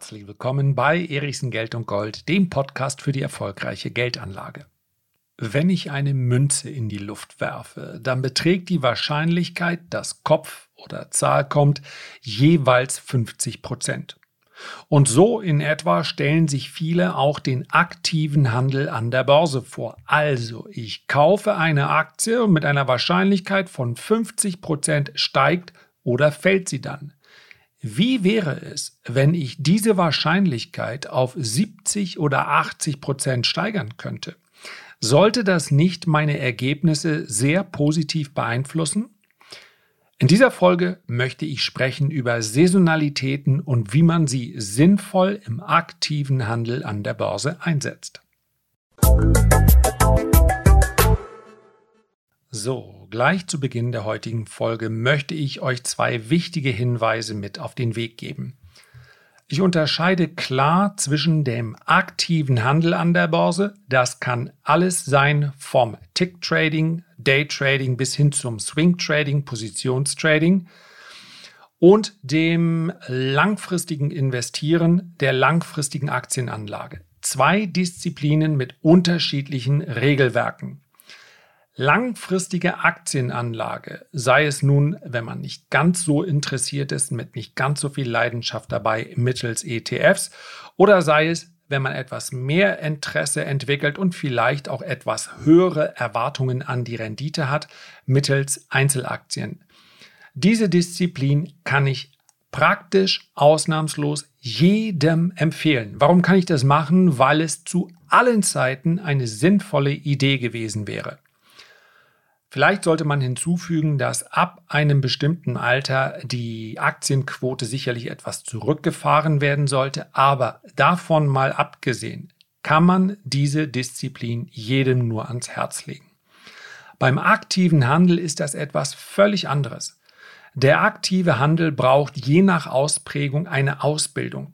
herzlich willkommen bei Erichsen Geld und Gold, dem Podcast für die erfolgreiche Geldanlage. Wenn ich eine Münze in die Luft werfe, dann beträgt die Wahrscheinlichkeit, dass Kopf oder Zahl kommt, jeweils 50 Prozent. Und so in etwa stellen sich viele auch den aktiven Handel an der Börse vor. Also, ich kaufe eine Aktie und mit einer Wahrscheinlichkeit von 50 Prozent steigt oder fällt sie dann. Wie wäre es, wenn ich diese Wahrscheinlichkeit auf 70 oder 80 Prozent steigern könnte? Sollte das nicht meine Ergebnisse sehr positiv beeinflussen? In dieser Folge möchte ich sprechen über Saisonalitäten und wie man sie sinnvoll im aktiven Handel an der Börse einsetzt. So, gleich zu Beginn der heutigen Folge möchte ich euch zwei wichtige Hinweise mit auf den Weg geben. Ich unterscheide klar zwischen dem aktiven Handel an der Börse, das kann alles sein vom Tick Trading, Day Trading bis hin zum Swing Trading, Positionstrading und dem langfristigen Investieren der langfristigen Aktienanlage. Zwei Disziplinen mit unterschiedlichen Regelwerken langfristige Aktienanlage, sei es nun, wenn man nicht ganz so interessiert ist, mit nicht ganz so viel Leidenschaft dabei mittels ETFs, oder sei es, wenn man etwas mehr Interesse entwickelt und vielleicht auch etwas höhere Erwartungen an die Rendite hat, mittels Einzelaktien. Diese Disziplin kann ich praktisch ausnahmslos jedem empfehlen. Warum kann ich das machen? Weil es zu allen Zeiten eine sinnvolle Idee gewesen wäre. Vielleicht sollte man hinzufügen, dass ab einem bestimmten Alter die Aktienquote sicherlich etwas zurückgefahren werden sollte, aber davon mal abgesehen, kann man diese Disziplin jedem nur ans Herz legen. Beim aktiven Handel ist das etwas völlig anderes. Der aktive Handel braucht je nach Ausprägung eine Ausbildung.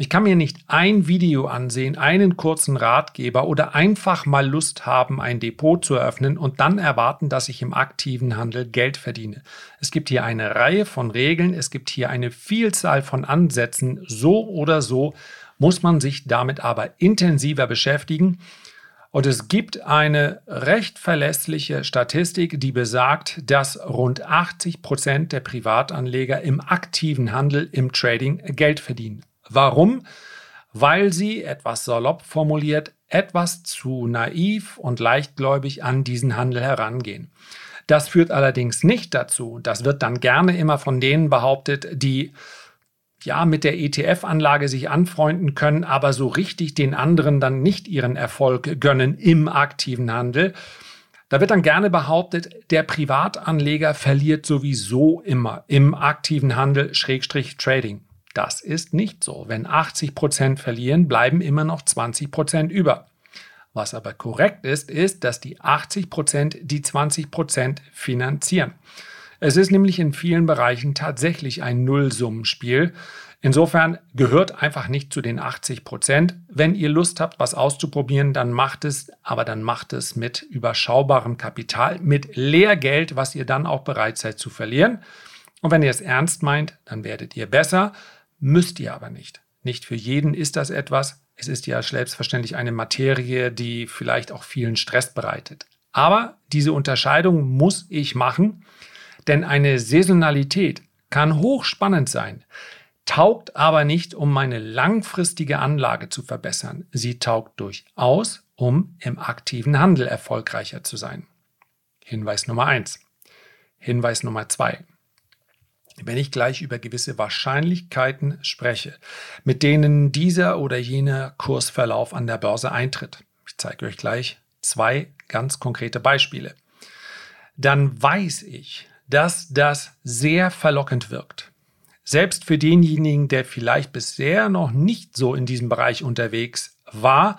Ich kann mir nicht ein Video ansehen, einen kurzen Ratgeber oder einfach mal Lust haben, ein Depot zu eröffnen und dann erwarten, dass ich im aktiven Handel Geld verdiene. Es gibt hier eine Reihe von Regeln, es gibt hier eine Vielzahl von Ansätzen. So oder so muss man sich damit aber intensiver beschäftigen. Und es gibt eine recht verlässliche Statistik, die besagt, dass rund 80 Prozent der Privatanleger im aktiven Handel, im Trading Geld verdienen. Warum? Weil sie, etwas salopp formuliert, etwas zu naiv und leichtgläubig an diesen Handel herangehen. Das führt allerdings nicht dazu, das wird dann gerne immer von denen behauptet, die ja mit der ETF-Anlage sich anfreunden können, aber so richtig den anderen dann nicht ihren Erfolg gönnen im aktiven Handel. Da wird dann gerne behauptet, der Privatanleger verliert sowieso immer im aktiven Handel Schrägstrich Trading. Das ist nicht so. Wenn 80 Prozent verlieren, bleiben immer noch 20 Prozent über. Was aber korrekt ist, ist, dass die 80 Prozent die 20 Prozent finanzieren. Es ist nämlich in vielen Bereichen tatsächlich ein Nullsummenspiel. Insofern gehört einfach nicht zu den 80 Prozent. Wenn ihr Lust habt, was auszuprobieren, dann macht es, aber dann macht es mit überschaubarem Kapital, mit Lehrgeld, was ihr dann auch bereit seid zu verlieren. Und wenn ihr es ernst meint, dann werdet ihr besser. Müsst ihr aber nicht. Nicht für jeden ist das etwas. Es ist ja selbstverständlich eine Materie, die vielleicht auch vielen Stress bereitet. Aber diese Unterscheidung muss ich machen, denn eine Saisonalität kann hochspannend sein, taugt aber nicht, um meine langfristige Anlage zu verbessern. Sie taugt durchaus, um im aktiven Handel erfolgreicher zu sein. Hinweis Nummer eins. Hinweis Nummer zwei wenn ich gleich über gewisse Wahrscheinlichkeiten spreche, mit denen dieser oder jener Kursverlauf an der Börse eintritt. Ich zeige euch gleich zwei ganz konkrete Beispiele. Dann weiß ich, dass das sehr verlockend wirkt. Selbst für denjenigen, der vielleicht bisher noch nicht so in diesem Bereich unterwegs war,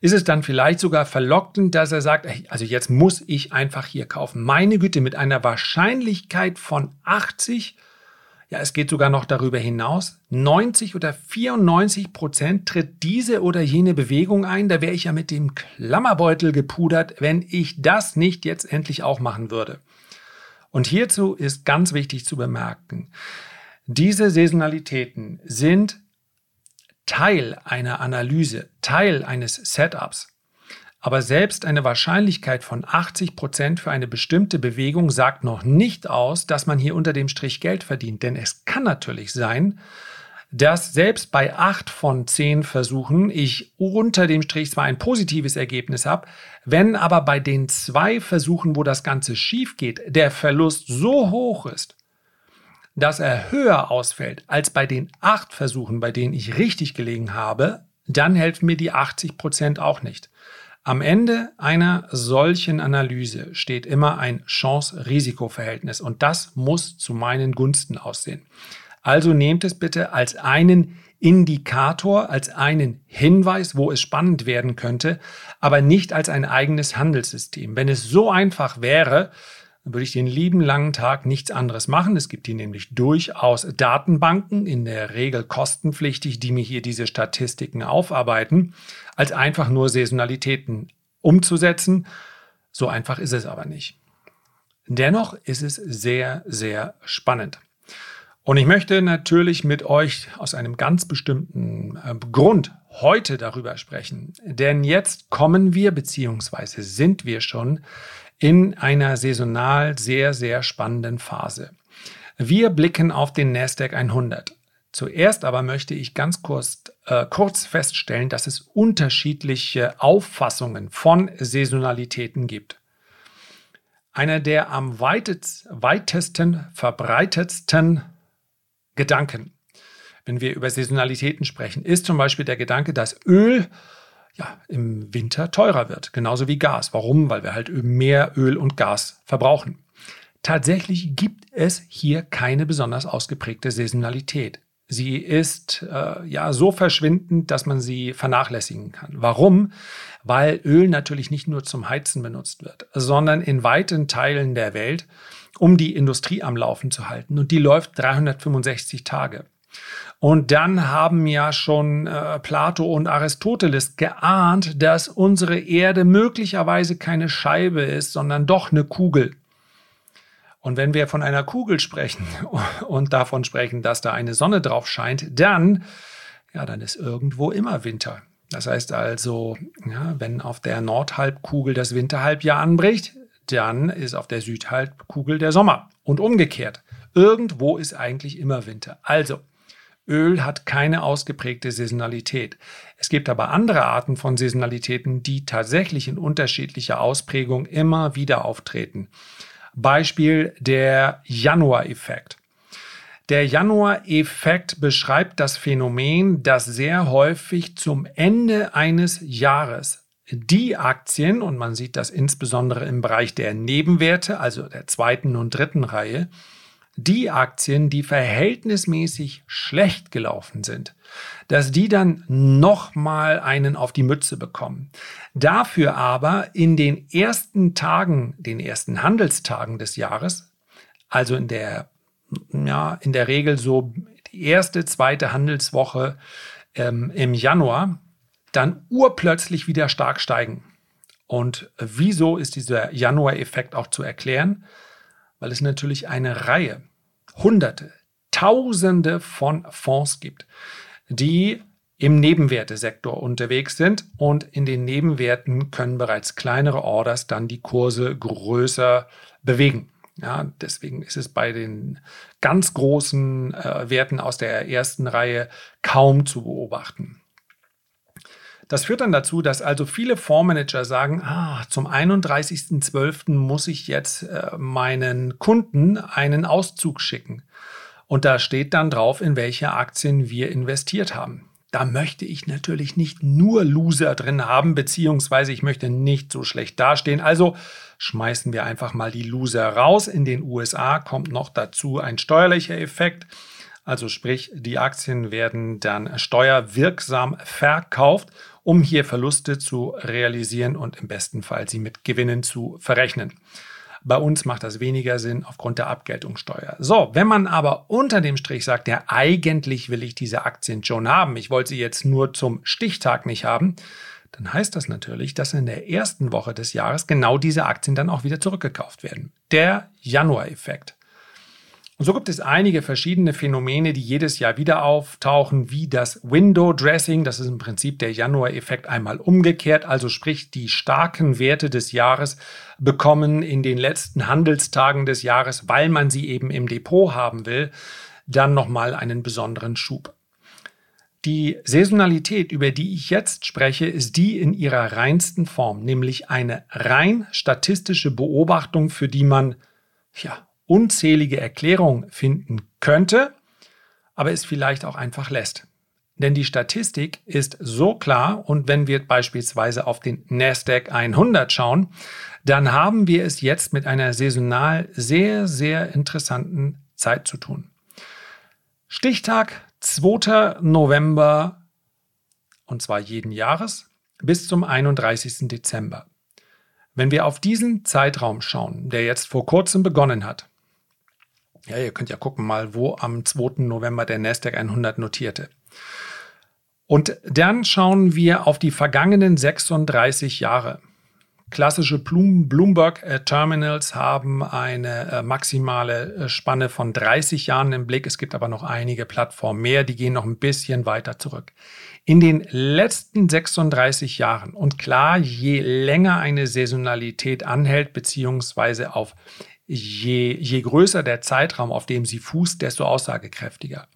ist es dann vielleicht sogar verlockend, dass er sagt, also jetzt muss ich einfach hier kaufen. Meine Güte, mit einer Wahrscheinlichkeit von 80 ja, es geht sogar noch darüber hinaus. 90 oder 94 Prozent tritt diese oder jene Bewegung ein. Da wäre ich ja mit dem Klammerbeutel gepudert, wenn ich das nicht jetzt endlich auch machen würde. Und hierzu ist ganz wichtig zu bemerken, diese Saisonalitäten sind Teil einer Analyse, Teil eines Setups. Aber selbst eine Wahrscheinlichkeit von 80 Prozent für eine bestimmte Bewegung sagt noch nicht aus, dass man hier unter dem Strich Geld verdient. Denn es kann natürlich sein, dass selbst bei acht von zehn Versuchen ich unter dem Strich zwar ein positives Ergebnis habe, wenn aber bei den zwei Versuchen, wo das Ganze schief geht, der Verlust so hoch ist, dass er höher ausfällt als bei den acht Versuchen, bei denen ich richtig gelegen habe, dann helfen mir die 80 Prozent auch nicht. Am Ende einer solchen Analyse steht immer ein Chance-Risiko-Verhältnis und das muss zu meinen Gunsten aussehen. Also nehmt es bitte als einen Indikator, als einen Hinweis, wo es spannend werden könnte, aber nicht als ein eigenes Handelssystem. Wenn es so einfach wäre, dann würde ich den lieben langen Tag nichts anderes machen. Es gibt hier nämlich durchaus Datenbanken, in der Regel kostenpflichtig, die mir hier diese Statistiken aufarbeiten, als einfach nur Saisonalitäten umzusetzen. So einfach ist es aber nicht. Dennoch ist es sehr, sehr spannend. Und ich möchte natürlich mit euch aus einem ganz bestimmten äh, Grund heute darüber sprechen. Denn jetzt kommen wir, beziehungsweise sind wir schon in einer saisonal sehr, sehr spannenden Phase. Wir blicken auf den Nasdaq 100. Zuerst aber möchte ich ganz kurz, äh, kurz feststellen, dass es unterschiedliche Auffassungen von Saisonalitäten gibt. Einer der am weitesten verbreitetsten Gedanken, wenn wir über Saisonalitäten sprechen, ist zum Beispiel der Gedanke, dass Öl ja, im Winter teurer wird, genauso wie Gas. Warum? Weil wir halt mehr Öl und Gas verbrauchen. Tatsächlich gibt es hier keine besonders ausgeprägte Saisonalität. Sie ist äh, ja so verschwindend, dass man sie vernachlässigen kann. Warum? Weil Öl natürlich nicht nur zum Heizen benutzt wird, sondern in weiten Teilen der Welt, um die Industrie am Laufen zu halten. Und die läuft 365 Tage. Und dann haben ja schon äh, Plato und Aristoteles geahnt, dass unsere Erde möglicherweise keine Scheibe ist, sondern doch eine Kugel. Und wenn wir von einer Kugel sprechen und davon sprechen, dass da eine Sonne drauf scheint, dann, ja, dann ist irgendwo immer Winter. Das heißt also, ja, wenn auf der Nordhalbkugel das Winterhalbjahr anbricht, dann ist auf der Südhalbkugel der Sommer und umgekehrt. Irgendwo ist eigentlich immer Winter. Also, Öl hat keine ausgeprägte Saisonalität. Es gibt aber andere Arten von Saisonalitäten, die tatsächlich in unterschiedlicher Ausprägung immer wieder auftreten. Beispiel der Januar-Effekt. Der Januar-Effekt beschreibt das Phänomen, dass sehr häufig zum Ende eines Jahres die Aktien, und man sieht das insbesondere im Bereich der Nebenwerte, also der zweiten und dritten Reihe, die Aktien, die verhältnismäßig schlecht gelaufen sind, dass die dann nochmal einen auf die Mütze bekommen. Dafür aber in den ersten Tagen, den ersten Handelstagen des Jahres, also in der, ja, in der Regel so die erste, zweite Handelswoche ähm, im Januar, dann urplötzlich wieder stark steigen. Und wieso ist dieser Januar-Effekt auch zu erklären? Weil es natürlich eine Reihe Hunderte, Tausende von Fonds gibt, die im Nebenwertesektor unterwegs sind und in den Nebenwerten können bereits kleinere Orders dann die Kurse größer bewegen. Ja, deswegen ist es bei den ganz großen äh, Werten aus der ersten Reihe kaum zu beobachten. Das führt dann dazu, dass also viele Fondsmanager sagen, ah, zum 31.12. muss ich jetzt äh, meinen Kunden einen Auszug schicken. Und da steht dann drauf, in welche Aktien wir investiert haben. Da möchte ich natürlich nicht nur Loser drin haben, beziehungsweise ich möchte nicht so schlecht dastehen. Also schmeißen wir einfach mal die Loser raus. In den USA kommt noch dazu ein steuerlicher Effekt. Also sprich, die Aktien werden dann steuerwirksam verkauft um hier Verluste zu realisieren und im besten Fall sie mit Gewinnen zu verrechnen. Bei uns macht das weniger Sinn aufgrund der Abgeltungssteuer. So, wenn man aber unter dem Strich sagt, ja, eigentlich will ich diese Aktien schon haben, ich wollte sie jetzt nur zum Stichtag nicht haben, dann heißt das natürlich, dass in der ersten Woche des Jahres genau diese Aktien dann auch wieder zurückgekauft werden. Der Januar-Effekt. Und so gibt es einige verschiedene Phänomene, die jedes Jahr wieder auftauchen, wie das Window Dressing. Das ist im Prinzip der Januar-Effekt einmal umgekehrt. Also sprich, die starken Werte des Jahres bekommen in den letzten Handelstagen des Jahres, weil man sie eben im Depot haben will, dann nochmal einen besonderen Schub. Die Saisonalität, über die ich jetzt spreche, ist die in ihrer reinsten Form, nämlich eine rein statistische Beobachtung, für die man ja, unzählige Erklärungen finden könnte, aber es vielleicht auch einfach lässt. Denn die Statistik ist so klar und wenn wir beispielsweise auf den Nasdaq 100 schauen, dann haben wir es jetzt mit einer saisonal sehr, sehr interessanten Zeit zu tun. Stichtag 2. November und zwar jeden Jahres bis zum 31. Dezember. Wenn wir auf diesen Zeitraum schauen, der jetzt vor kurzem begonnen hat, ja, ihr könnt ja gucken mal, wo am 2. November der Nasdaq 100 notierte. Und dann schauen wir auf die vergangenen 36 Jahre. Klassische Bloomberg äh, Terminals haben eine äh, maximale äh, Spanne von 30 Jahren im Blick. Es gibt aber noch einige Plattformen mehr, die gehen noch ein bisschen weiter zurück. In den letzten 36 Jahren, und klar, je länger eine Saisonalität anhält, beziehungsweise auf je, je größer der Zeitraum, auf dem sie fußt, desto aussagekräftiger.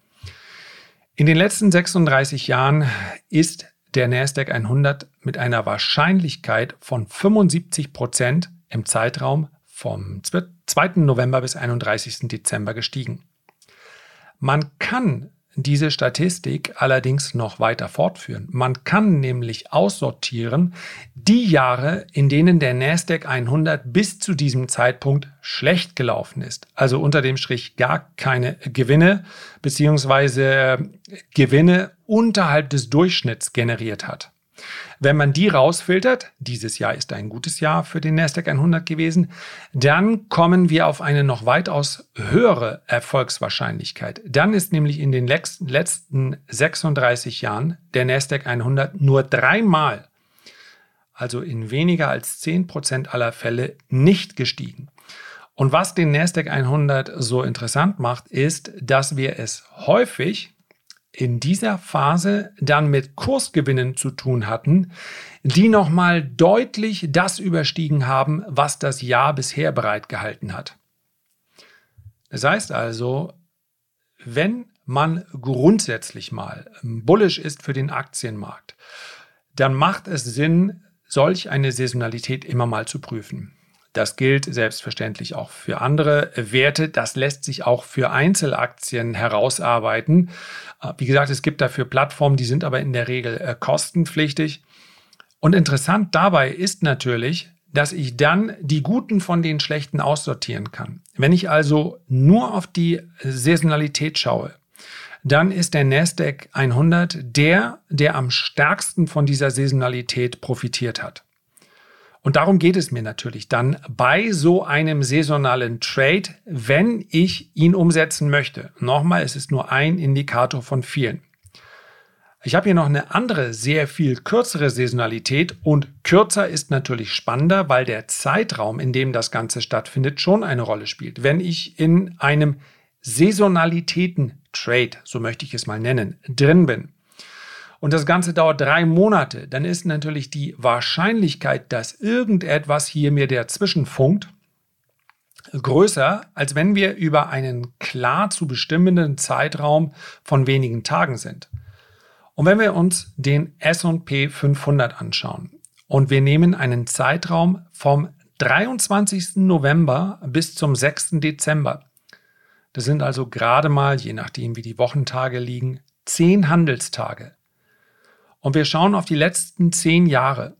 In den letzten 36 Jahren ist der NASDAQ 100 mit einer Wahrscheinlichkeit von 75 Prozent im Zeitraum vom 2. November bis 31. Dezember gestiegen. Man kann diese Statistik allerdings noch weiter fortführen. Man kann nämlich aussortieren die Jahre, in denen der Nasdaq 100 bis zu diesem Zeitpunkt schlecht gelaufen ist. Also unter dem Strich gar keine Gewinne beziehungsweise Gewinne unterhalb des Durchschnitts generiert hat. Wenn man die rausfiltert, dieses Jahr ist ein gutes Jahr für den Nasdaq 100 gewesen, dann kommen wir auf eine noch weitaus höhere Erfolgswahrscheinlichkeit. Dann ist nämlich in den letzten 36 Jahren der Nasdaq 100 nur dreimal, also in weniger als 10 Prozent aller Fälle, nicht gestiegen. Und was den Nasdaq 100 so interessant macht, ist, dass wir es häufig in dieser Phase dann mit Kursgewinnen zu tun hatten, die nochmal deutlich das überstiegen haben, was das Jahr bisher bereitgehalten hat. Das heißt also, wenn man grundsätzlich mal bullish ist für den Aktienmarkt, dann macht es Sinn, solch eine Saisonalität immer mal zu prüfen. Das gilt selbstverständlich auch für andere Werte. Das lässt sich auch für Einzelaktien herausarbeiten. Äh, wie gesagt, es gibt dafür Plattformen, die sind aber in der Regel äh, kostenpflichtig. Und interessant dabei ist natürlich, dass ich dann die guten von den schlechten aussortieren kann. Wenn ich also nur auf die Saisonalität schaue, dann ist der Nasdaq 100 der, der am stärksten von dieser Saisonalität profitiert hat. Und darum geht es mir natürlich dann bei so einem saisonalen Trade, wenn ich ihn umsetzen möchte. Nochmal, es ist nur ein Indikator von vielen. Ich habe hier noch eine andere, sehr viel kürzere Saisonalität und kürzer ist natürlich spannender, weil der Zeitraum, in dem das Ganze stattfindet, schon eine Rolle spielt. Wenn ich in einem Saisonalitäten-Trade, so möchte ich es mal nennen, drin bin, und das Ganze dauert drei Monate, dann ist natürlich die Wahrscheinlichkeit, dass irgendetwas hier mir dazwischen funkt, größer, als wenn wir über einen klar zu bestimmenden Zeitraum von wenigen Tagen sind. Und wenn wir uns den SP 500 anschauen und wir nehmen einen Zeitraum vom 23. November bis zum 6. Dezember, das sind also gerade mal, je nachdem wie die Wochentage liegen, zehn Handelstage und wir schauen auf die letzten zehn Jahre,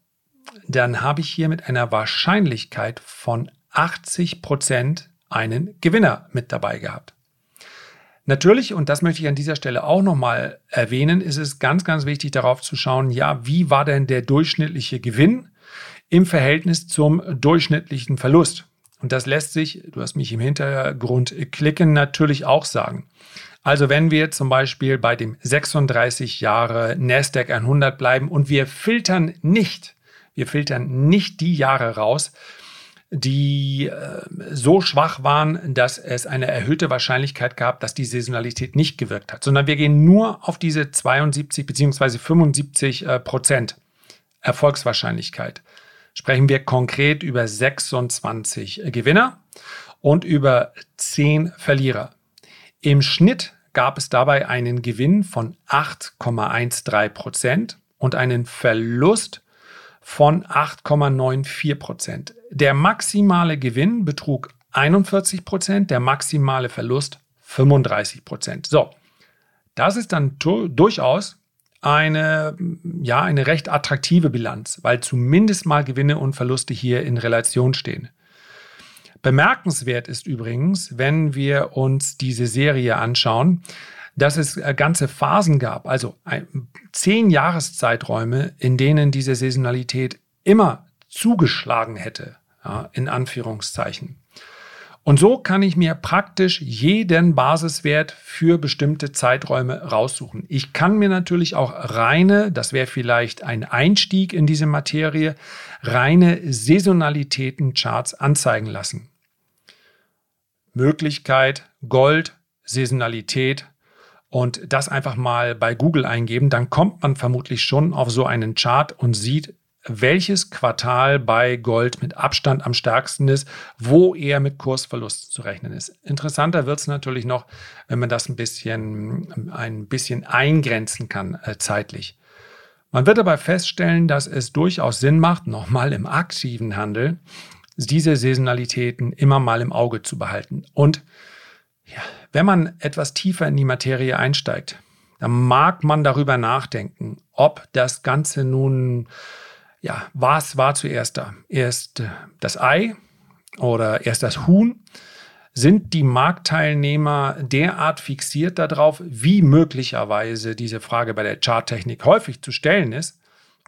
dann habe ich hier mit einer Wahrscheinlichkeit von 80 Prozent einen Gewinner mit dabei gehabt. Natürlich, und das möchte ich an dieser Stelle auch nochmal erwähnen, ist es ganz, ganz wichtig darauf zu schauen, ja, wie war denn der durchschnittliche Gewinn im Verhältnis zum durchschnittlichen Verlust? Und das lässt sich, du hast mich im Hintergrund klicken, natürlich auch sagen. Also wenn wir zum Beispiel bei dem 36 Jahre Nasdaq 100 bleiben und wir filtern nicht, wir filtern nicht die Jahre raus, die äh, so schwach waren, dass es eine erhöhte Wahrscheinlichkeit gab, dass die Saisonalität nicht gewirkt hat, sondern wir gehen nur auf diese 72 bzw. 75 äh, Prozent Erfolgswahrscheinlichkeit. Sprechen wir konkret über 26 Gewinner und über 10 Verlierer. Im Schnitt gab es dabei einen Gewinn von 8,13 Prozent und einen Verlust von 8,94 Prozent. Der maximale Gewinn betrug 41 Prozent, der maximale Verlust 35 Prozent. So, das ist dann durchaus eine, ja, eine recht attraktive Bilanz, weil zumindest mal Gewinne und Verluste hier in Relation stehen. Bemerkenswert ist übrigens, wenn wir uns diese Serie anschauen, dass es äh, ganze Phasen gab, also zehn Jahreszeiträume, in denen diese Saisonalität immer zugeschlagen hätte, ja, in Anführungszeichen. Und so kann ich mir praktisch jeden Basiswert für bestimmte Zeiträume raussuchen. Ich kann mir natürlich auch reine, das wäre vielleicht ein Einstieg in diese Materie, reine Saisonalitäten-Charts anzeigen lassen. Möglichkeit Gold, Saisonalität, und das einfach mal bei Google eingeben, dann kommt man vermutlich schon auf so einen Chart und sieht, welches Quartal bei Gold mit Abstand am stärksten ist, wo eher mit Kursverlust zu rechnen ist. Interessanter wird es natürlich noch, wenn man das ein bisschen, ein bisschen eingrenzen kann äh, zeitlich. Man wird dabei feststellen, dass es durchaus Sinn macht, nochmal im aktiven Handel diese Saisonalitäten immer mal im Auge zu behalten. Und ja, wenn man etwas tiefer in die Materie einsteigt, dann mag man darüber nachdenken, ob das Ganze nun, ja, was war zuerst da? Erst äh, das Ei oder erst das Huhn? Sind die Marktteilnehmer derart fixiert darauf, wie möglicherweise diese Frage bei der Charttechnik häufig zu stellen ist,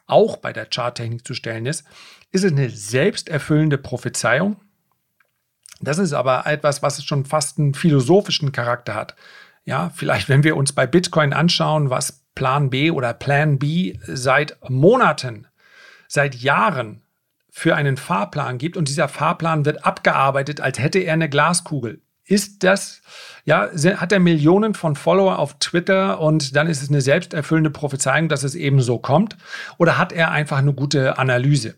auch bei der Charttechnik zu stellen ist, ist es eine selbsterfüllende Prophezeiung? Das ist aber etwas, was schon fast einen philosophischen Charakter hat. Ja, vielleicht, wenn wir uns bei Bitcoin anschauen, was Plan B oder Plan B seit Monaten, seit Jahren für einen Fahrplan gibt und dieser Fahrplan wird abgearbeitet, als hätte er eine Glaskugel. Ist das, ja, hat er Millionen von Follower auf Twitter und dann ist es eine selbsterfüllende Prophezeiung, dass es eben so kommt? Oder hat er einfach eine gute Analyse?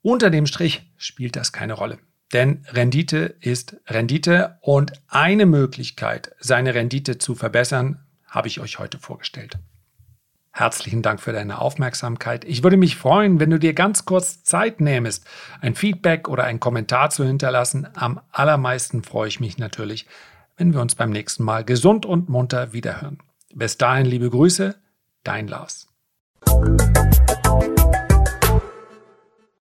Unter dem Strich spielt das keine Rolle. Denn Rendite ist Rendite und eine Möglichkeit, seine Rendite zu verbessern, habe ich euch heute vorgestellt. Herzlichen Dank für deine Aufmerksamkeit. Ich würde mich freuen, wenn du dir ganz kurz Zeit nähmest, ein Feedback oder einen Kommentar zu hinterlassen. Am allermeisten freue ich mich natürlich, wenn wir uns beim nächsten Mal gesund und munter wiederhören. Bis dahin liebe Grüße, dein Lars.